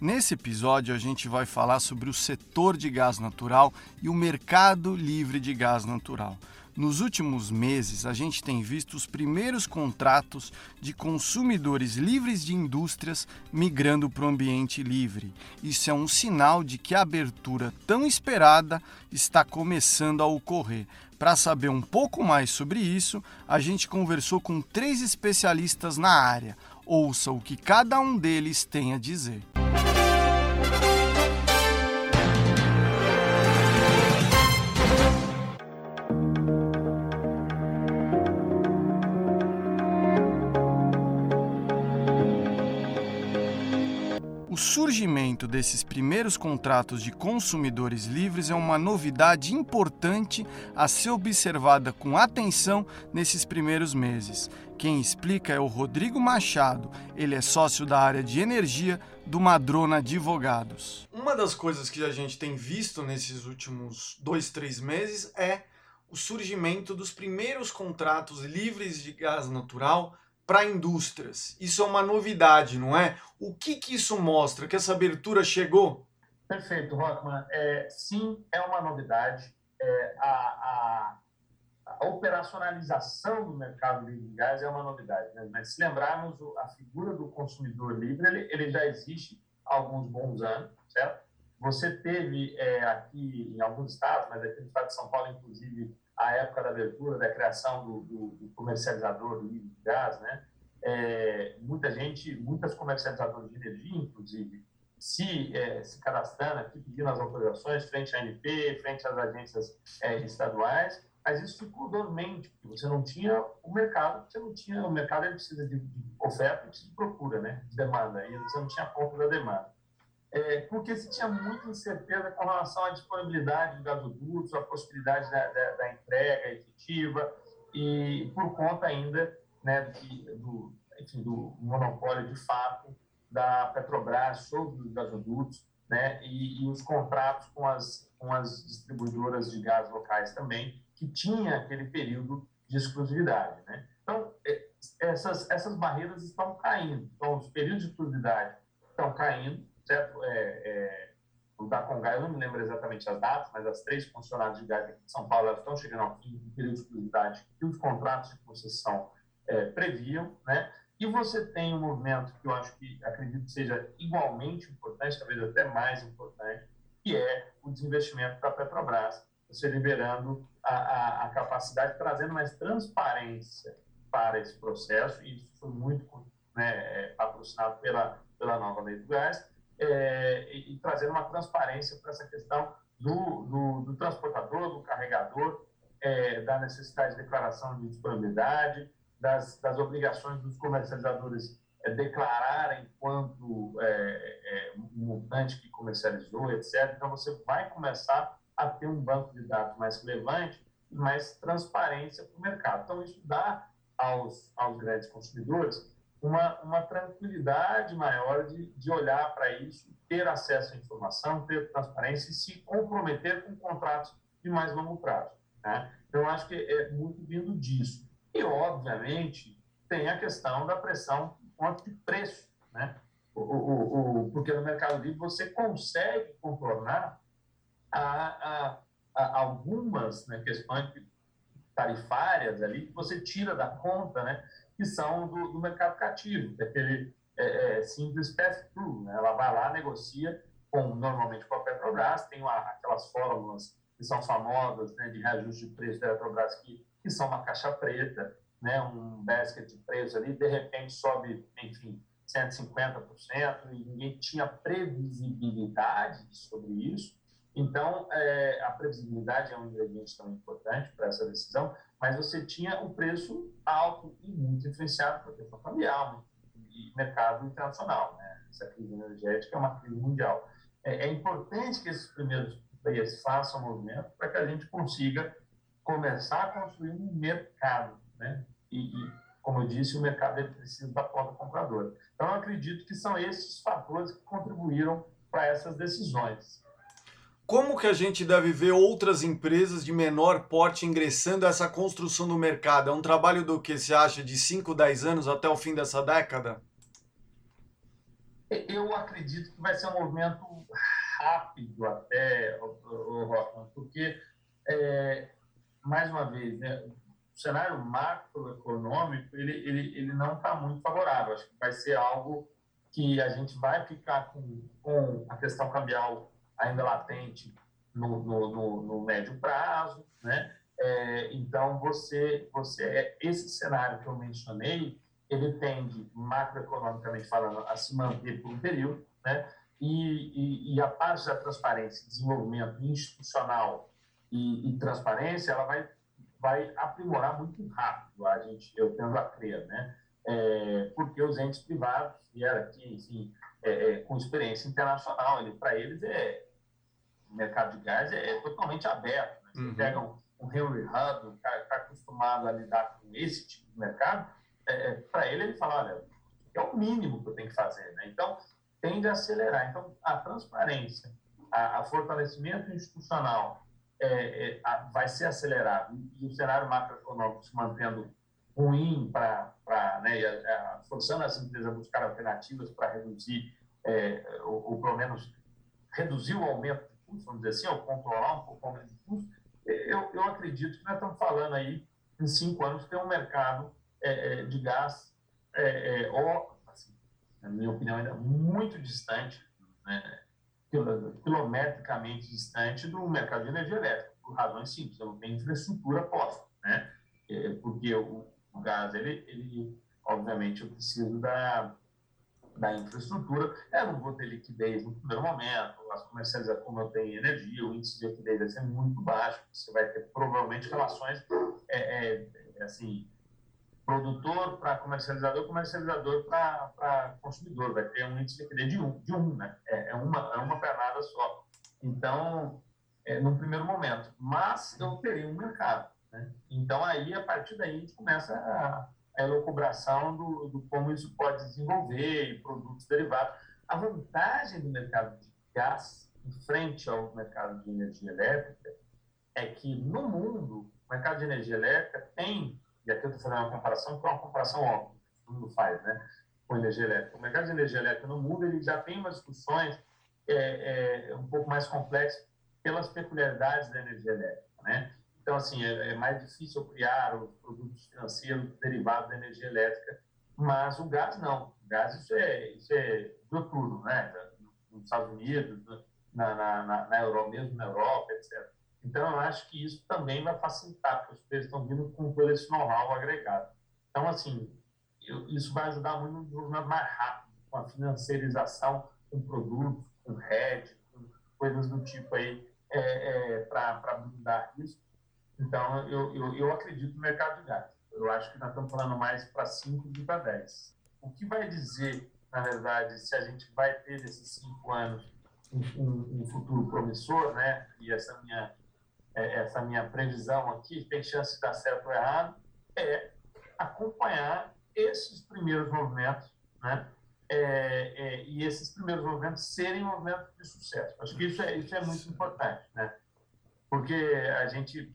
Nesse episódio, a gente vai falar sobre o setor de gás natural e o mercado livre de gás natural. Nos últimos meses, a gente tem visto os primeiros contratos de consumidores livres de indústrias migrando para o ambiente livre. Isso é um sinal de que a abertura tão esperada está começando a ocorrer. Para saber um pouco mais sobre isso, a gente conversou com três especialistas na área. Ouça o que cada um deles tem a dizer. Surgimento desses primeiros contratos de consumidores livres é uma novidade importante a ser observada com atenção nesses primeiros meses. Quem explica é o Rodrigo Machado, ele é sócio da área de energia do Madrona Advogados. Uma das coisas que a gente tem visto nesses últimos dois, três meses é o surgimento dos primeiros contratos livres de gás natural para indústrias. Isso é uma novidade, não é? O que, que isso mostra? Que essa abertura chegou? Perfeito, Rockman. É, sim, é uma novidade. É, a, a, a, operacionalização do mercado livre de gás é uma novidade. Né? Mas se lembrarmos, a figura do consumidor livre ele, ele já existe há alguns bons anos, certo? Você teve é, aqui em alguns estados, mas aqui no estado de São Paulo, inclusive, a época da abertura, da criação do, do, do comercializador de gás, né? É, muita gente, muitas comercializadoras de energia, inclusive, se, é, se cadastrando aqui, pedindo as autorizações frente à ANP, frente às agências é, estaduais, mas isso ficou dormente, porque você não tinha o mercado, você não tinha, o mercado ele precisa de, de oferta precisa de procura, né, de demanda, e você não tinha ponto da demanda é, porque se tinha muita incerteza com relação à disponibilidade de gasodutos, a possibilidade da, da, da, entrega efetiva e por conta ainda né, de, do, enfim, do monopólio de fato da Petrobras sobre os gasodutos né, e, e, os contratos com as, com as distribuidoras de gás locais também, que tinha aquele período de exclusividade. Né? Então, é, essas, essas barreiras estão caindo. Então, os períodos de exclusividade estão caindo, certo? É, é, da Congai, eu não me lembro exatamente as datas, mas as três funcionárias de gás aqui de São Paulo estão chegando ao fim do período de exclusividade que os contratos de concessão é, previam, né? E você tem um movimento que eu acho que acredito que seja igualmente importante, talvez até mais importante, que é o desinvestimento da Petrobras, você liberando a, a, a capacidade, trazendo mais transparência para esse processo, e isso foi muito né, é, patrocinado pela, pela nova lei do gás, é, e, trazendo uma transparência para essa questão do, do, do, transportador, do carregador, é, da necessidade de declaração de disponibilidade, das, das obrigações dos comercializadores é, declararem quanto é, é, montante que comercializou, etc. Então, você vai começar a ter um banco de dados mais relevante e mais transparência para o mercado. Então, isso dá aos, aos grandes consumidores uma, uma tranquilidade maior de, de olhar para isso, ter acesso à informação, ter transparência e se comprometer com contratos de mais longo prazo. Né? Então, acho que é muito vindo disso. E, obviamente, tem a questão da pressão quanto de preço. Né? O, o, o, porque no Mercado Livre você consegue contornar a, a, a algumas né, questões tarifárias ali que você tira da conta, né? Que são do, do mercado cativo, que é é, é, simples pass-through. Né? Ela vai lá, negocia com, normalmente com a Petrobras, tem uma, aquelas fórmulas que são famosas né, de reajuste de preço da Petrobras, que, que são uma caixa preta, né, um basket de preço ali, de repente sobe, enfim, 150%, e ninguém tinha previsibilidade sobre isso. Então, é, a previsibilidade é um ingrediente também importante para essa decisão, mas você tinha um preço alto e muito influenciado por questão cambial e mercado internacional. Né? Essa crise energética é uma crise mundial. É, é importante que esses primeiros players façam movimento para que a gente consiga começar a construir um mercado, né? E, e como eu disse, o mercado ele precisa da ponta compradora. Então, eu acredito que são esses fatores que contribuíram para essas decisões. Como que a gente deve ver outras empresas de menor porte ingressando essa construção do mercado? É um trabalho do que se acha de 5, 10 anos até o fim dessa década? Eu acredito que vai ser um movimento rápido até, Rockman, porque, é, mais uma vez, né, o cenário macroeconômico ele, ele, ele não está muito favorável. Acho que vai ser algo que a gente vai ficar com, com a questão cambial ainda latente no, no, no, no médio prazo, né? É, então, você, você, é, esse cenário que eu mencionei, ele tende, macroeconomicamente falando, a se manter por um período, né? E, e, e a parte da transparência, desenvolvimento institucional e, e, transparência, ela vai, vai aprimorar muito rápido, a gente, eu tendo a crer, né? É, porque os entes privados vieram aqui, enfim, é, é, com experiência internacional, ele, para eles é o mercado de gás é, é totalmente aberto. Né? Você uhum. pega um, um Henry Hub, o cara está acostumado a lidar com esse tipo de mercado, é, é para ele, ele fala, olha, é o mínimo que eu tenho que fazer. Né? Então, tende a acelerar. Então, a transparência, a, a fortalecimento institucional é, é, a, vai ser acelerado. E, o cenário macroeconômico se mantendo ruim para, né, forçando as empresas a buscar alternativas para reduzir, é, ou, ou, pelo menos reduzir o aumento custo, vamos dizer assim, ou controlar um pouco aumento de custo, eu, eu acredito que nós estamos falando aí, em cinco anos, ter um mercado é, é, de gás, é, é, assim, na minha opinião, ainda muito distante, né, quilometricamente distante do mercado de energia elétrica, por razões simples, não tenho infraestrutura posta, né, é, porque o, o gás, ele, ele, obviamente, eu preciso da da infraestrutura, eu não vou ter liquidez no primeiro momento, as comercializações, como eu tenho energia, o índice de liquidez vai ser muito baixo, você vai ter provavelmente relações, é, é, é assim, produtor para comercializador, comercializador para consumidor, vai ter um índice de liquidez de um, de um né? É, é uma, é uma pernada só. Então, é, primeiro momento, mas eu terei um mercado. Né? Então, aí, a partir daí, a gente começa a elucubração do, do, como isso pode desenvolver e produtos derivados. A vantagem do mercado de gás em frente ao mercado de energia elétrica é que no mundo o mercado de energia elétrica tem, e aqui eu estou fazendo uma comparação que é uma comparação óbvia, que todo mundo faz, né, com energia elétrica. O mercado de energia elétrica no mundo ele já tem umas discussões é, é, um pouco mais complexas pelas peculiaridades da energia elétrica, né? Então, assim, é, é mais difícil criar os produtos financeiros derivados da energia elétrica, mas o gás não. O gás, isso é, isso é noturno, né? Nos Estados Unidos, na, na, na, na Europa, mesmo na Europa, etc. Então, eu acho que isso também vai facilitar, porque os preços estão vindo com todo esse know-how agregado. Então, assim, eu, isso vai ajudar muito no desenvolvimento mais rápido, com a financiarização, com produtos, com hedge, com coisas do tipo aí, é, é, para blindar isso. Então, eu, eu, eu acredito no mercado de gás. Eu acho que nós estamos falando mais para 5 do que para 10. O que vai dizer, na verdade, se a gente vai ter nesses cinco anos um, um, um futuro promissor, né? E essa minha, é, essa minha previsão aqui tem chance de dar certo ou errado, é acompanhar esses primeiros movimentos, né? É, é, e esses primeiros movimentos serem movimentos de sucesso. Acho que isso é, isso é muito importante, né? Porque a gente,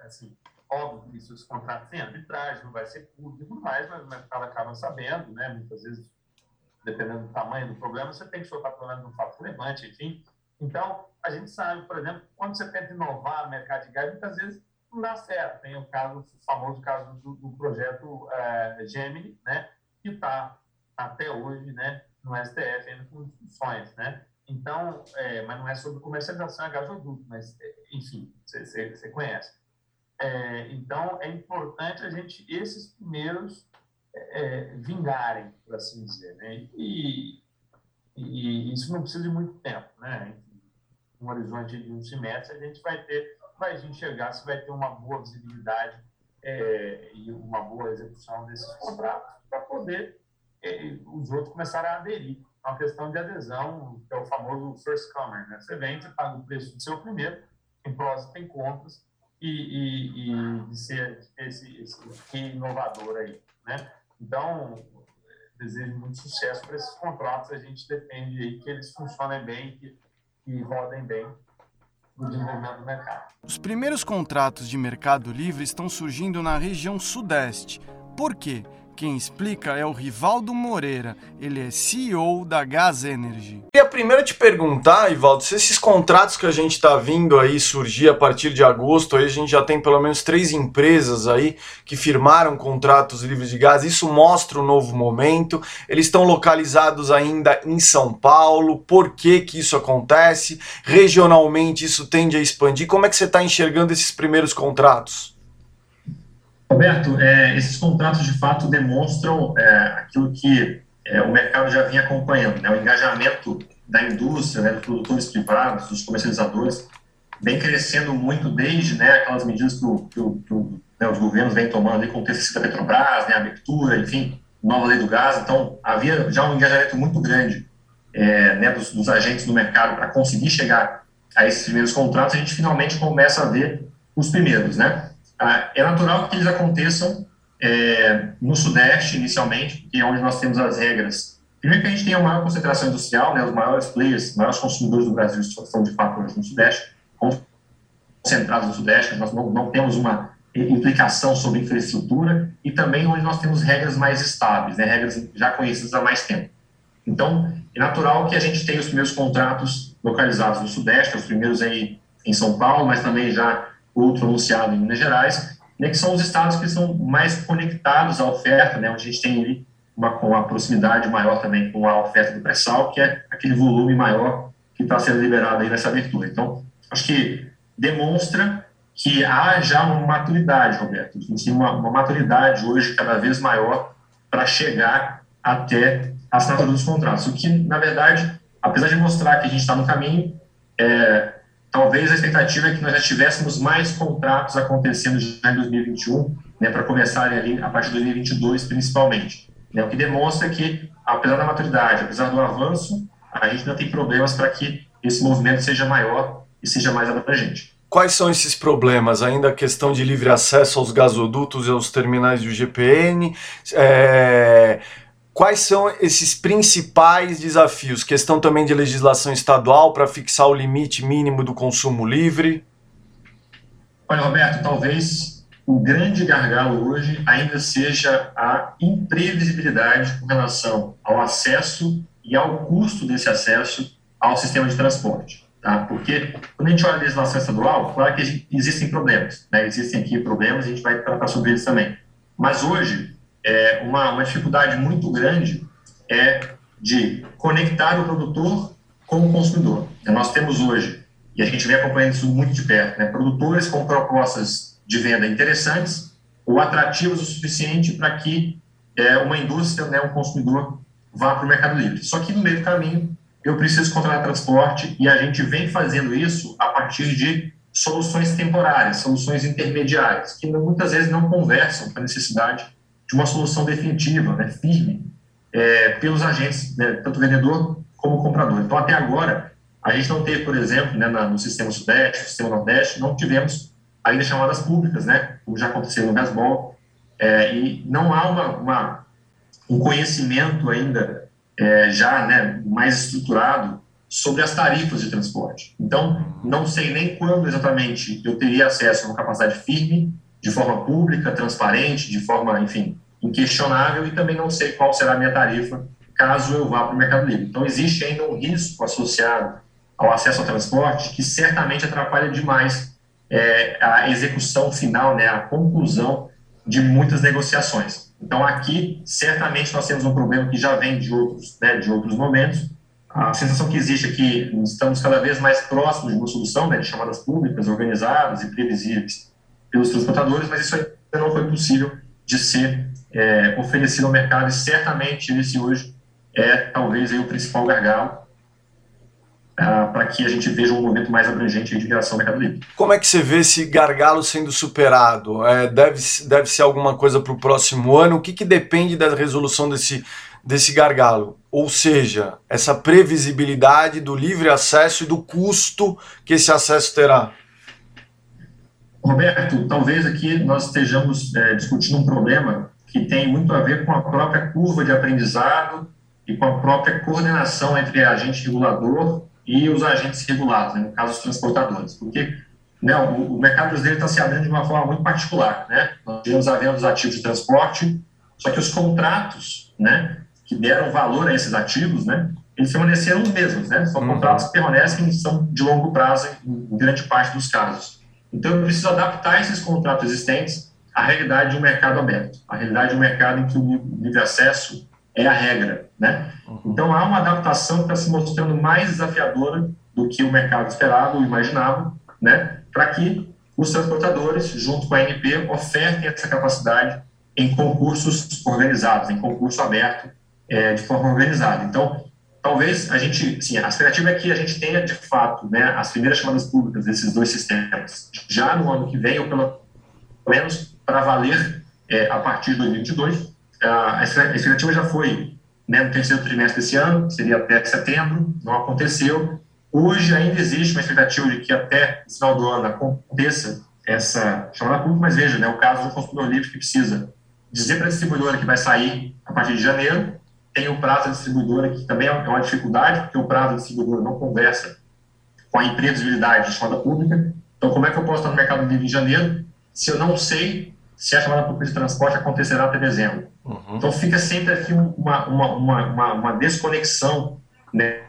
assim, óbvio que esses contratos têm arbitragem, não vai ser público mais, mas mercado acaba sabendo, né? Muitas vezes, dependendo do tamanho do problema, você tem que soltar pelo menos um fato relevante, enfim. Então, a gente sabe, por exemplo, quando você tenta inovar no mercado de gás, muitas vezes não dá certo. Tem o caso, o famoso caso do, do projeto é, Gemini, né? Que está até hoje, né? No STF ainda com discussões, né? Então, é, mas não é sobre comercialização a gasoduto, mas, é, enfim, você conhece. É, então, é importante a gente, esses primeiros, é, é, vingarem, por assim dizer. Né? E, e, isso não precisa de muito tempo. Né? Um horizonte de um semestre, a gente vai ter, vai enxergar se vai ter uma boa visibilidade é, e uma boa execução desses contratos para poder os outros começaram a aderir. É uma questão de adesão, que é o famoso first comer. Né? Você vem, você paga o preço do seu primeiro, tem prós e tem contras, e, e, e de ser esse, esse inovador aí. Né? Então, desejo muito sucesso para esses contratos. A gente depende aí que eles funcionem bem, que, que rodem bem no desenvolvimento do mercado. Os primeiros contratos de mercado livre estão surgindo na região sudeste. Por quê? Quem explica é o Rivaldo Moreira, ele é CEO da Gas Energy. E a primeira te perguntar, Rivaldo, se esses contratos que a gente está vindo aí surgir a partir de agosto, aí a gente já tem pelo menos três empresas aí que firmaram contratos livres de gás, isso mostra um novo momento, eles estão localizados ainda em São Paulo, por que que isso acontece? Regionalmente isso tende a expandir, como é que você está enxergando esses primeiros contratos? Roberto, é, esses contratos de fato demonstram é, aquilo que é, o mercado já vinha acompanhando, né, o engajamento da indústria, né, dos produtores privados, dos comercializadores, vem crescendo muito desde né, aquelas medidas que, o, que, o, que o, né, os governos vêm tomando com o TCC da Petrobras, né, abertura, enfim, nova lei do gás. Então, havia já um engajamento muito grande é, né, dos, dos agentes do mercado para conseguir chegar a esses primeiros contratos. A gente finalmente começa a ver os primeiros, né? Ah, é natural que eles aconteçam é, no Sudeste, inicialmente, que é onde nós temos as regras. Primeiro que a gente tem a maior concentração industrial, né, os maiores players, os maiores consumidores do Brasil estão, de fato, no Sudeste, concentrados no Sudeste, nós não, não temos uma implicação sobre infraestrutura e também onde nós temos regras mais estáveis, né, regras já conhecidas há mais tempo. Então, é natural que a gente tenha os primeiros contratos localizados no Sudeste, os primeiros aí em São Paulo, mas também já outro anunciado em Minas Gerais, né, que são os estados que são mais conectados à oferta, né, onde a gente tem ali uma, uma proximidade maior também com a oferta do pré-sal, que é aquele volume maior que está sendo liberado aí nessa abertura. Então, acho que demonstra que há já uma maturidade, Roberto, assim, uma, uma maturidade hoje cada vez maior para chegar até a assinatura dos contratos. O que, na verdade, apesar de mostrar que a gente está no caminho, é, talvez a expectativa é que nós já tivéssemos mais contratos acontecendo já em 2021, né, para começarem ali a partir de 2022 principalmente. Né, o que demonstra que, apesar da maturidade, apesar do avanço, a gente não tem problemas para que esse movimento seja maior e seja mais abrangente. Quais são esses problemas? Ainda a questão de livre acesso aos gasodutos e aos terminais do GPN, é, Quais são esses principais desafios? Questão também de legislação estadual para fixar o limite mínimo do consumo livre? Olha, Roberto, talvez o grande gargalo hoje ainda seja a imprevisibilidade com relação ao acesso e ao custo desse acesso ao sistema de transporte. Tá? Porque quando a gente olha a legislação estadual, claro que existem problemas, né? existem aqui problemas, a gente vai tratar sobre eles também. Mas hoje, é, uma, uma dificuldade muito grande é de conectar o produtor com o consumidor. Então, nós temos hoje, e a gente vem acompanhando isso muito de perto, né, produtores com propostas de venda interessantes ou atrativas o suficiente para que é, uma indústria, né, um consumidor, vá para o Mercado Livre. Só que no meio do caminho, eu preciso contratar transporte e a gente vem fazendo isso a partir de soluções temporárias, soluções intermediárias, que muitas vezes não conversam com a necessidade de uma solução definitiva, né, firme, é, pelos agentes, né, tanto vendedor como comprador. Então, até agora, a gente não teve, por exemplo, né, no sistema Sudeste, no sistema Nordeste, não tivemos ainda chamadas públicas, né, como já aconteceu no Gasbol, é, e não há uma, uma um conhecimento ainda é, já né, mais estruturado sobre as tarifas de transporte. Então, não sei nem quando exatamente eu teria acesso a uma capacidade firme de forma pública, transparente, de forma, enfim, inquestionável e também não sei qual será a minha tarifa caso eu vá para o Mercado Livre. Então, existe ainda um risco associado ao acesso ao transporte que certamente atrapalha demais é, a execução final, né, a conclusão de muitas negociações. Então, aqui, certamente, nós temos um problema que já vem de outros, né, de outros momentos. A sensação que existe é que estamos cada vez mais próximos de uma solução, né, de chamadas públicas, organizadas e previsíveis pelos transportadores, mas isso ainda não foi possível de ser é, oferecido ao mercado e certamente esse hoje é talvez aí, o principal gargalo uh, para que a gente veja um movimento mais abrangente de migração ao mercado livre. Como é que você vê esse gargalo sendo superado? É, deve, deve ser alguma coisa para o próximo ano? O que, que depende da resolução desse, desse gargalo? Ou seja, essa previsibilidade do livre acesso e do custo que esse acesso terá? Roberto, talvez aqui nós estejamos é, discutindo um problema que tem muito a ver com a própria curva de aprendizado e com a própria coordenação entre agente regulador e os agentes regulados, né, no caso os transportadores, porque né, o, o, mercado brasileiro está se abrindo de uma forma muito particular. Né? Nós tivemos a venda dos ativos de transporte, só que os contratos né, que deram valor a esses ativos, né, eles permaneceram os mesmos. Né? São uhum. contratos que permanecem são de longo prazo em grande parte dos casos. Então, eu preciso adaptar esses contratos existentes à realidade de um mercado aberto, à realidade de um mercado em que o livre acesso é a regra, né? Uhum. Então há uma adaptação que está se mostrando mais desafiadora do que o mercado esperava ou imaginava, né? Para que os transportadores, junto com a ANP, ofertem essa capacidade em concursos organizados, em concurso aberto, é, de forma organizada. Então, talvez a gente, sim, a expectativa é que a gente tenha de fato, né, as primeiras chamadas públicas desses dois sistemas já no ano que vem ou pelo menos para valer é, a partir de 2022 a expectativa já foi né, no terceiro trimestre desse ano, seria até setembro, não aconteceu. Hoje ainda existe uma expectativa de que até o final do ano aconteça essa chamada pública, mas veja, né, o caso do consumidor livre que precisa dizer para a distribuidora que vai sair a partir de janeiro, tem o prazo da distribuidora, que também é uma dificuldade, porque o prazo da distribuidora não conversa com a imprevisibilidade de chamada pública. Então, como é que eu posso estar no mercado livre em janeiro se eu não sei se a chamada pública de transporte acontecerá até dezembro? Uhum. Então fica sempre aqui uma, uma, uma, uma desconexão né,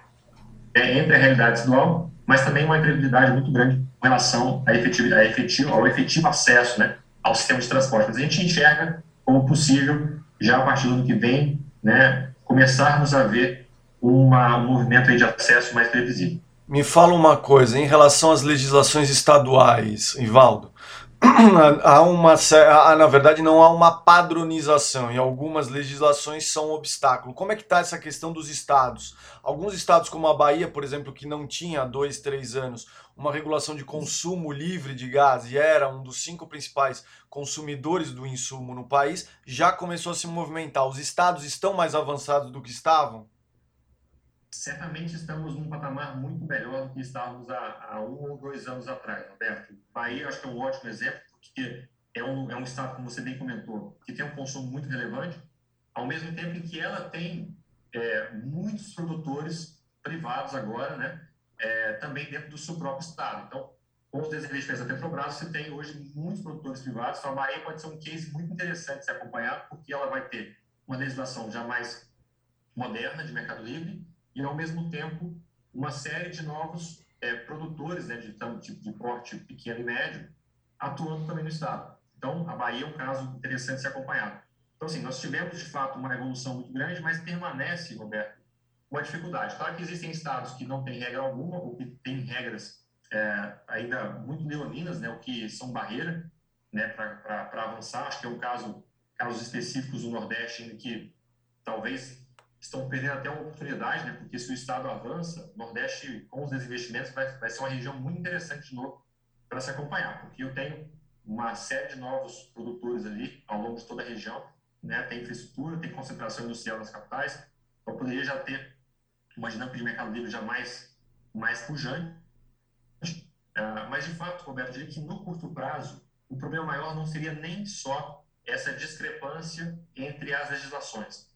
é, entre a realidade estadual, mas também uma imprevisibilidade muito grande com relação a efetivo, a efetivo, ao efetivo acesso né, ao sistema de transporte. Mas a gente enxerga como possível, já a partir do ano que vem, né, começarmos a ver uma, um movimento de acesso mais previsível. Me fala uma coisa, em relação às legislações estaduais, Ivaldo, há uma na verdade não há uma padronização e algumas legislações são um obstáculo. Como é que está essa questão dos estados? Alguns estados como a Bahia, por exemplo, que não tinha há dois, três anos uma regulação de consumo livre de gás e era um dos cinco principais consumidores do insumo no país, já começou a se movimentar. Os estados estão mais avançados do que estavam? Certamente estamos num patamar muito melhor do que estávamos há, há um ou dois anos atrás, Roberto. Bahia, acho que é um ótimo exemplo, porque é um, é um estado, como você bem comentou, que tem um consumo muito relevante, ao mesmo tempo em que ela tem é, muitos produtores privados agora, né, é, também dentro do seu próprio estado. Então, com os desinvestimentos da Petrobras, você tem hoje muitos produtores privados, então a Bahia pode ser um case muito interessante de ser acompanhado, porque ela vai ter uma legislação já mais moderna de mercado livre, e, ao mesmo tempo, uma série de novos é, produtores né, de, de, de porte pequeno e médio atuando também no Estado. Então, a Bahia é um caso interessante de ser acompanhado. Então, assim, nós tivemos, de fato, uma evolução muito grande, mas permanece, Roberto, uma dificuldade. Claro que existem estados que não têm regra alguma, ou que têm regras é, ainda muito leoninas, né, o que são barreira né, para avançar. Acho que é um caso, casos específicos do Nordeste, em que talvez estão perdendo até uma oportunidade, né? Porque se o Estado avança, o Nordeste, com os desinvestimentos, vai, vai ser uma região muito interessante de novo para se acompanhar, porque eu tenho uma série de novos produtores ali ao longo de toda a região, né? Tem infraestrutura, tem concentração industrial nas capitais, então poderia já ter uma dinâmica de mercado livre já mais, mais pujante. Uh, mas, de fato, Roberto, eu diria que no curto prazo, o problema maior não seria nem só essa discrepância entre as legislações,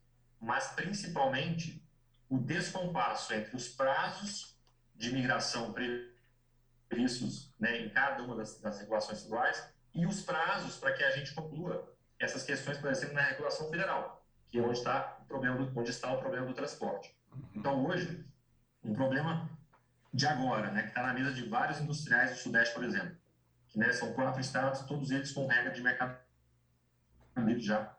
mas principalmente o descompasso entre os prazos de migração previstos né, em cada uma das, das regulações estaduais e os prazos para que a gente conclua essas questões, por exemplo, na regulação federal, que é onde está o problema do, onde está o problema do transporte. Então, hoje, um problema de agora, né, que está na mesa de vários industriais do Sudeste, por exemplo, que né, são quatro estados, todos eles com regra de mercado já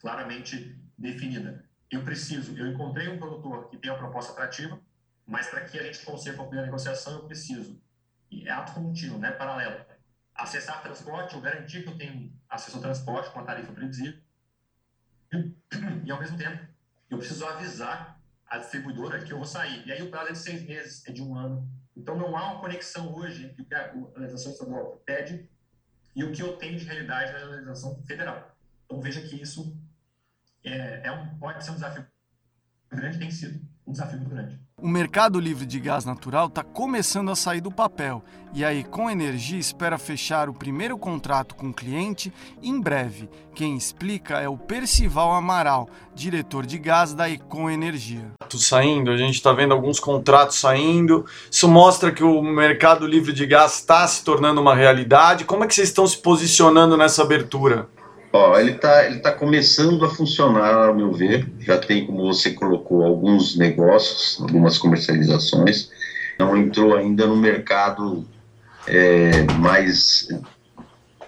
claramente definida eu preciso, eu encontrei um produtor que tem uma proposta atrativa, mas para que a gente consiga concluir a negociação, eu preciso, e é ato contínuo, né, paralelo, acessar transporte, ou garantir que eu tenho acesso ao transporte com a tarifa previsível, e ao mesmo tempo, eu preciso avisar a distribuidora que eu vou sair. E aí o prazo é de seis meses, é de um ano. Então não há uma conexão hoje entre o que a legislação estadual pede e o que eu tenho de realidade na legislação federal. Então veja que isso é, é um, pode ser um desafio grande, tem sido um desafio muito grande. O mercado livre de gás natural está começando a sair do papel e a Econ Energia espera fechar o primeiro contrato com o cliente em breve. Quem explica é o Percival Amaral, diretor de gás da Econ Energia. Saindo, a gente está vendo alguns contratos saindo. Isso mostra que o mercado livre de gás está se tornando uma realidade. Como é que vocês estão se posicionando nessa abertura? Ó, ele está ele tá começando a funcionar, ao meu ver. Já tem, como você colocou, alguns negócios, algumas comercializações. Não entrou ainda no mercado é, mais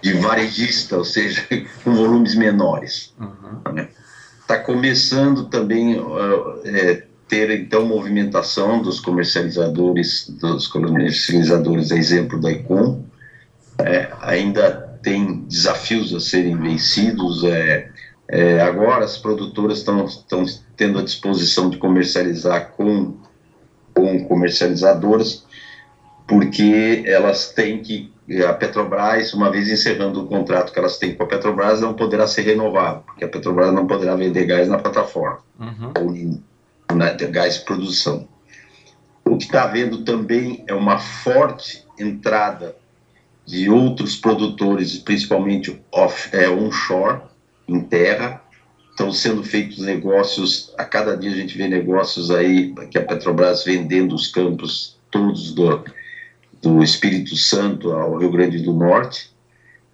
de varejista, ou seja, com volumes menores. Está uhum. né? Tá começando também uh, é, ter então movimentação dos comercializadores, dos comercializadores, exemplo da Icon, é, ainda tem desafios a serem vencidos. É, é, agora as produtoras estão tendo a disposição de comercializar com, com comercializadoras, porque elas têm que, a Petrobras, uma vez encerrando o contrato que elas têm com a Petrobras, não poderá ser renovado, porque a Petrobras não poderá vender gás na plataforma, uhum. ou na, gás produção. O que está havendo também é uma forte entrada de outros produtores, principalmente off, é, onshore, em terra. Estão sendo feitos negócios, a cada dia a gente vê negócios aí, que a Petrobras vendendo os campos todos do, do Espírito Santo ao Rio Grande do Norte.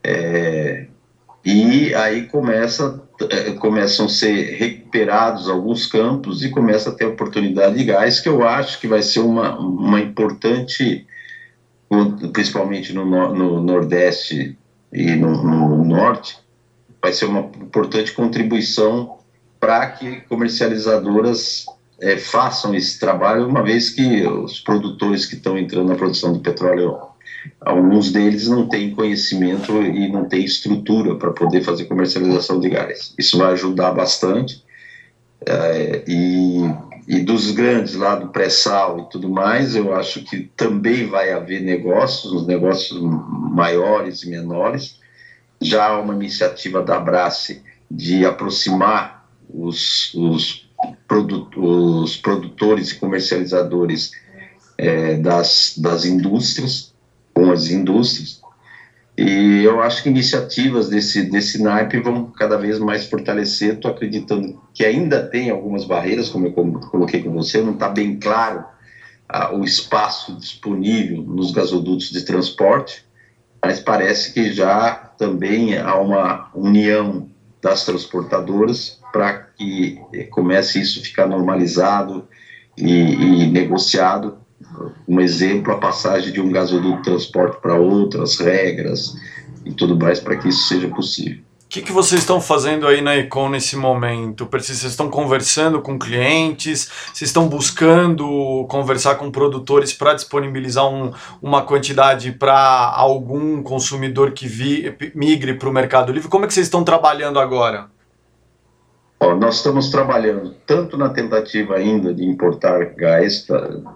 É, e aí começa, é, começam a ser recuperados alguns campos e começa a ter oportunidade de gás, que eu acho que vai ser uma, uma importante principalmente no, no Nordeste e no, no, Norte, vai ser uma importante contribuição para que comercializadoras é, façam esse trabalho, uma vez que os produtores que estão entrando na produção de petróleo, alguns deles não têm conhecimento e não têm estrutura para poder fazer comercialização de gás. Isso vai ajudar bastante. É, e e dos grandes lá do pré-sal e tudo mais, eu acho que também vai haver negócios, os negócios maiores e menores. Já há uma iniciativa da Abrace de aproximar os, os, produ os produtores e comercializadores é, das, das indústrias, com as indústrias, e eu acho que iniciativas desse, desse naipe vão cada vez mais fortalecer. Estou acreditando que ainda tem algumas barreiras, como eu coloquei com você, não está bem claro ah, o espaço disponível nos gasodutos de transporte, mas parece que já também há uma união das transportadoras para que comece isso a ficar normalizado e, e negociado um exemplo, a passagem de um gasoduto de transporte para outras regras e tudo mais para que isso seja possível. O que, que vocês estão fazendo aí na Econ nesse momento? Vocês estão conversando com clientes? Vocês estão buscando conversar com produtores para disponibilizar um, uma quantidade para algum consumidor que vi, migre para o Mercado Livre? Como é que vocês estão trabalhando agora? Ó, nós estamos trabalhando tanto na tentativa ainda de importar gás,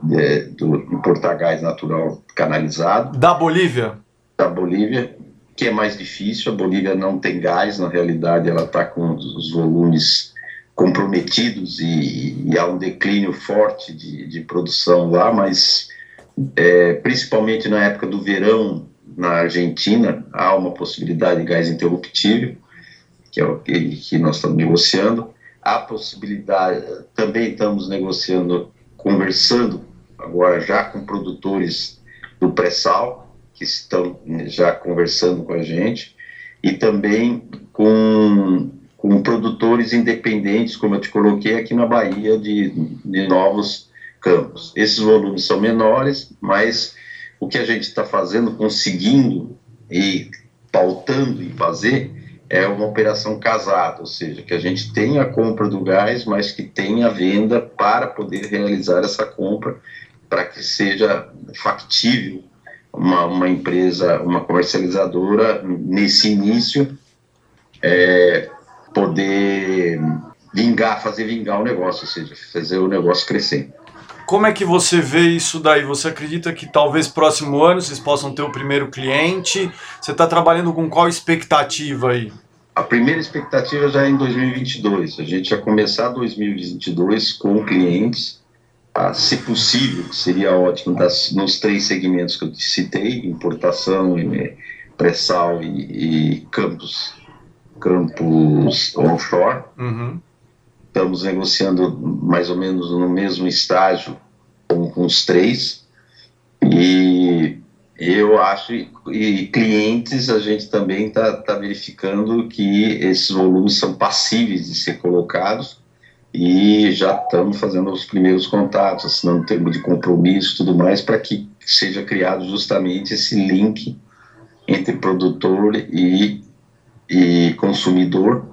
de, do, importar gás natural canalizado. Da Bolívia? Da Bolívia, que é mais difícil. A Bolívia não tem gás, na realidade, ela está com os volumes comprometidos e, e, há um declínio forte de, de produção lá, mas é, principalmente na época do verão na Argentina, há uma possibilidade de gás interruptível que é o que, que nós estamos negociando. Há possibilidade, também estamos negociando, conversando agora já com produtores do pré-sal, que estão já conversando com a gente, e também com, com produtores independentes, como eu te coloquei aqui na Bahia, de, de novos campos. Esses volumes são menores, mas o que a gente está fazendo, conseguindo e pautando em fazer, é uma operação casada, ou seja, que a gente tem a compra do gás, mas que tem a venda para poder realizar essa compra, para que seja factível uma, uma empresa, uma comercializadora, nesse início, é, poder vingar, fazer vingar o negócio, ou seja, fazer o negócio crescer. Como é que você vê isso daí? Você acredita que talvez próximo ano vocês possam ter o primeiro cliente? Você está trabalhando com qual expectativa aí? A primeira expectativa já é em 2022. A gente já começar 2022 com clientes, ah, se possível, seria ótimo das, nos três segmentos que eu citei: importação, pré-sal e, e campos, campos onshore. Uhum estamos negociando mais ou menos no mesmo estágio com, com os três. E eu acho e clientes a gente também está tá verificando que esses volumes são passíveis de ser colocados e já estamos fazendo os primeiros contatos, assinando termo de compromisso tudo mais para que seja criado justamente esse link entre produtor e, e consumidor,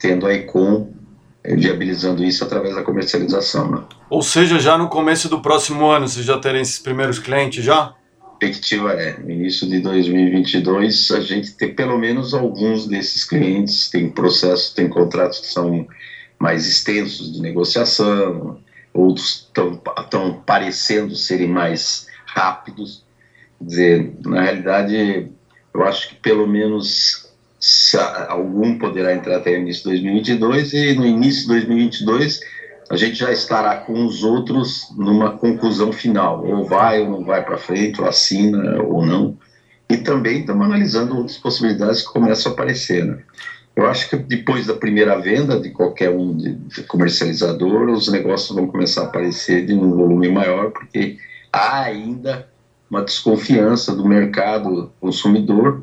tendo a Econ viabilizando isso através da comercialização. Né? Ou seja, já no começo do próximo ano, vocês já terem esses primeiros clientes já? Perspectiva é, no início de 2022, a gente ter pelo menos alguns desses clientes, tem processos, tem contratos que são mais extensos de negociação, outros estão parecendo serem mais rápidos. Quer dizer, na realidade, eu acho que pelo menos algum poderá entrar até o início de 2022 e no início de 2022 a gente já estará com os outros numa conclusão final, ou vai ou não vai para frente, ou assina ou não. E também estamos analisando outras possibilidades que começam a aparecer. Né? Eu acho que depois da primeira venda de qualquer um de, de comercializador, os negócios vão começar a aparecer de um volume maior, porque há ainda uma desconfiança do mercado consumidor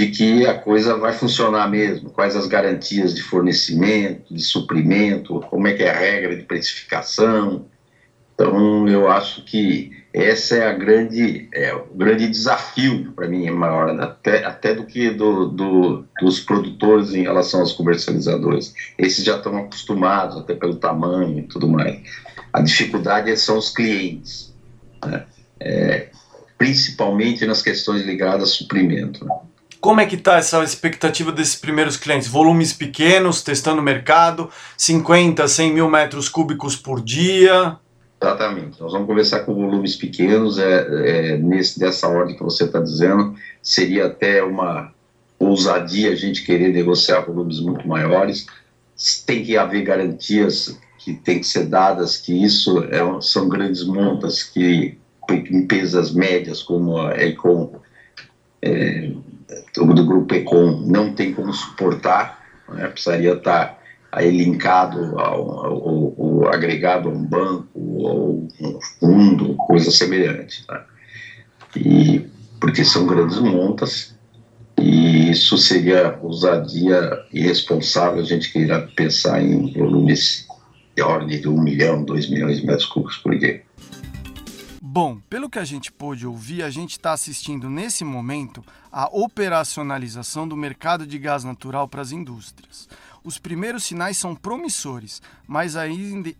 de que a coisa vai funcionar mesmo, quais as garantias de fornecimento, de suprimento, como é que é a regra de precificação. Então, eu acho que essa é a grande, é, o grande desafio para mim é maior até, até do que do, do, dos produtores em relação aos comercializadores. Esses já estão acostumados até pelo tamanho e tudo mais. A dificuldade são os clientes, né? é, principalmente nas questões ligadas a suprimento. Né? Como é que está essa expectativa desses primeiros clientes? Volumes pequenos, testando o mercado, 50, 100 mil metros cúbicos por dia? Exatamente. Nós vamos começar com volumes pequenos, é, é nesse, dessa ordem que você está dizendo. Seria até uma ousadia a gente querer negociar volumes muito maiores. Tem que haver garantias que têm que ser dadas que isso é, são grandes montas que empresas médias como a Econ é, do grupo Econ não tem como suportar, né, precisaria estar aí linkado ao, ao, ao, agregado a um banco ou um fundo, coisa semelhante. Tá? E, porque são grandes montas e isso seria ousadia irresponsável a gente queira pensar em volumes de ordem de um milhão, dois milhões de metros cúbicos por dia. Bom, pelo que a gente pôde ouvir, a gente está assistindo nesse momento a operacionalização do mercado de gás natural para as indústrias. Os primeiros sinais são promissores, mas ainda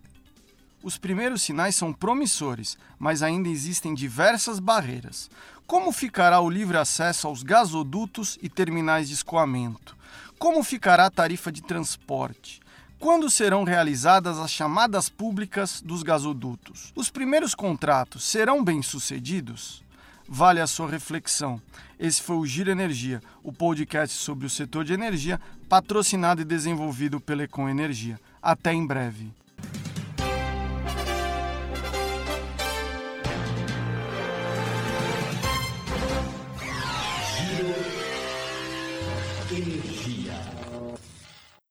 os primeiros sinais são promissores, mas ainda existem diversas barreiras. Como ficará o livre acesso aos gasodutos e terminais de escoamento? Como ficará a tarifa de transporte? Quando serão realizadas as chamadas públicas dos gasodutos? Os primeiros contratos serão bem-sucedidos? Vale a sua reflexão. Esse foi o Giro Energia, o podcast sobre o setor de energia, patrocinado e desenvolvido pela Econ Energia. Até em breve.